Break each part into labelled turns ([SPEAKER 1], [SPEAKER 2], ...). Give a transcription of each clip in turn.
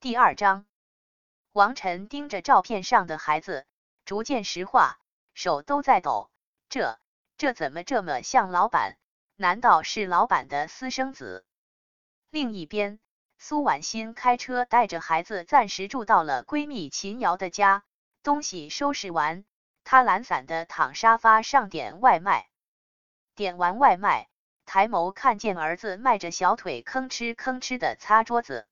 [SPEAKER 1] 第二章，王晨盯着照片上的孩子，逐渐石化，手都在抖。这这怎么这么像老板？难道是老板的私生子？另一边，苏婉欣开车带着孩子暂时住到了闺蜜秦瑶的家。东西收拾完，她懒散的躺沙发上点外卖。点完外卖，抬眸看见儿子迈着小腿吭哧吭哧的擦桌子。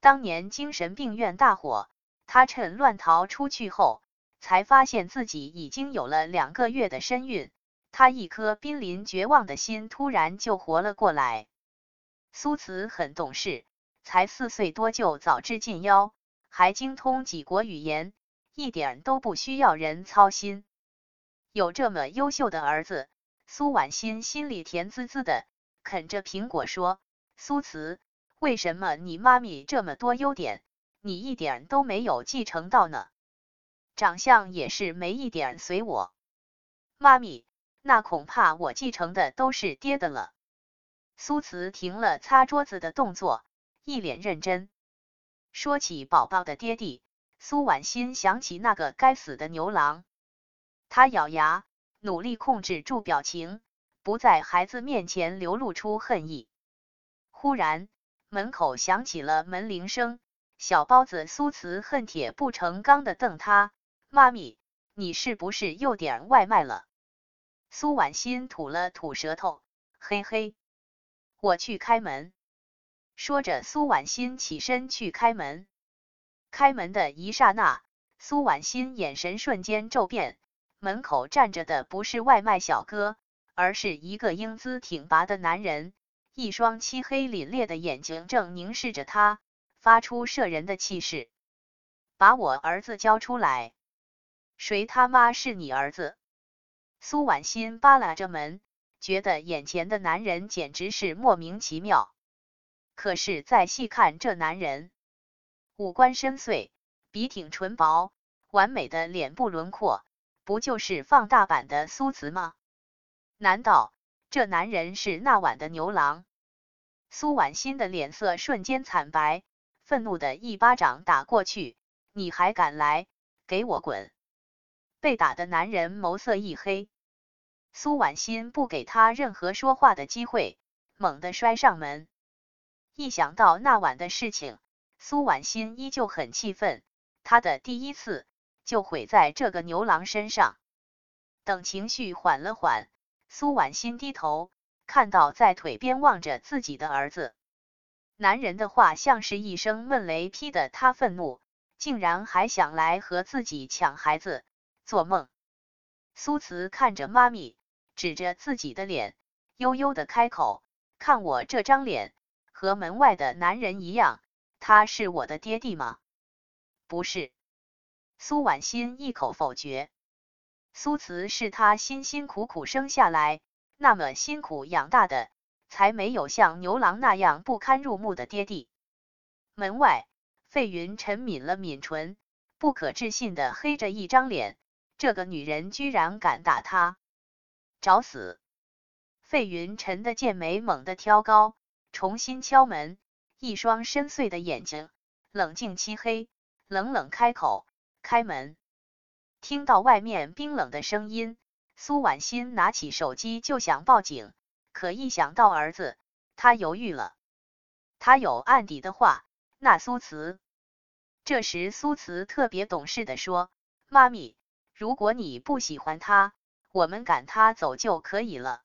[SPEAKER 1] 当年精神病院大火，他趁乱逃出去后，才发现自己已经有了两个月的身孕。他一颗濒临绝望的心突然就活了过来。苏慈很懂事，才四岁多就早知近妖，还精通几国语言，一点都不需要人操心。有这么优秀的儿子，苏婉欣心里甜滋滋的，啃着苹果说：“苏慈。”为什么你妈咪这么多优点，你一点都没有继承到呢？长相也是没一点随我。妈咪，那恐怕我继承的都是爹的了。苏慈停了擦桌子的动作，一脸认真。说起宝宝的爹地，苏婉欣想起那个该死的牛郎。她咬牙，努力控制住表情，不在孩子面前流露出恨意。忽然。门口响起了门铃声，小包子苏慈恨铁不成钢的瞪他：“妈咪，你是不是又点外卖了？”苏婉欣吐了吐舌头，嘿嘿，我去开门。说着，苏婉欣起身去开门。开门的一刹那，苏婉欣眼神瞬间骤变，门口站着的不是外卖小哥，而是一个英姿挺拔的男人。一双漆黑凛冽的眼睛正凝视着他，发出摄人的气势。把我儿子交出来！谁他妈是你儿子？苏婉欣扒拉着门，觉得眼前的男人简直是莫名其妙。可是再细看这男人，五官深邃，笔挺唇薄，完美的脸部轮廓，不就是放大版的苏慈吗？难道这男人是那晚的牛郎？苏婉欣的脸色瞬间惨白，愤怒的一巴掌打过去：“你还敢来？给我滚！”被打的男人眸色一黑，苏婉欣不给他任何说话的机会，猛地摔上门。一想到那晚的事情，苏婉欣依旧很气愤，她的第一次就毁在这个牛郎身上。等情绪缓了缓，苏婉欣低头。看到在腿边望着自己的儿子，男人的话像是一声闷雷，劈得他愤怒，竟然还想来和自己抢孩子，做梦！苏慈看着妈咪，指着自己的脸，悠悠的开口：“看我这张脸，和门外的男人一样，他是我的爹地吗？”不是。苏婉欣一口否决。苏慈是他辛辛苦苦生下来。那么辛苦养大的，才没有像牛郎那样不堪入目的爹地。门外，费云晨抿了抿唇，不可置信的黑着一张脸，这个女人居然敢打他，找死！费云晨的剑眉猛地挑高，重新敲门，一双深邃的眼睛，冷静漆黑，冷冷开口：“开门。”听到外面冰冷的声音。苏婉欣拿起手机就想报警，可一想到儿子，她犹豫了。她有案底的话，那苏慈。这时苏慈特别懂事的说：“妈咪，如果你不喜欢他，我们赶他走就可以了。”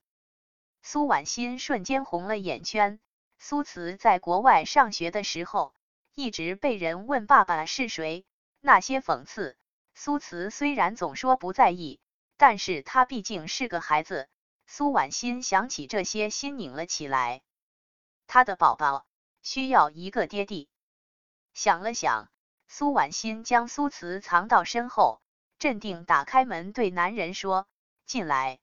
[SPEAKER 1] 苏婉欣瞬间红了眼圈。苏慈在国外上学的时候，一直被人问爸爸是谁，那些讽刺，苏慈虽然总说不在意。但是他毕竟是个孩子，苏婉心想起这些，心拧了起来。他的宝宝需要一个爹地。想了想，苏婉心将苏慈藏到身后，镇定打开门，对男人说：“进来。”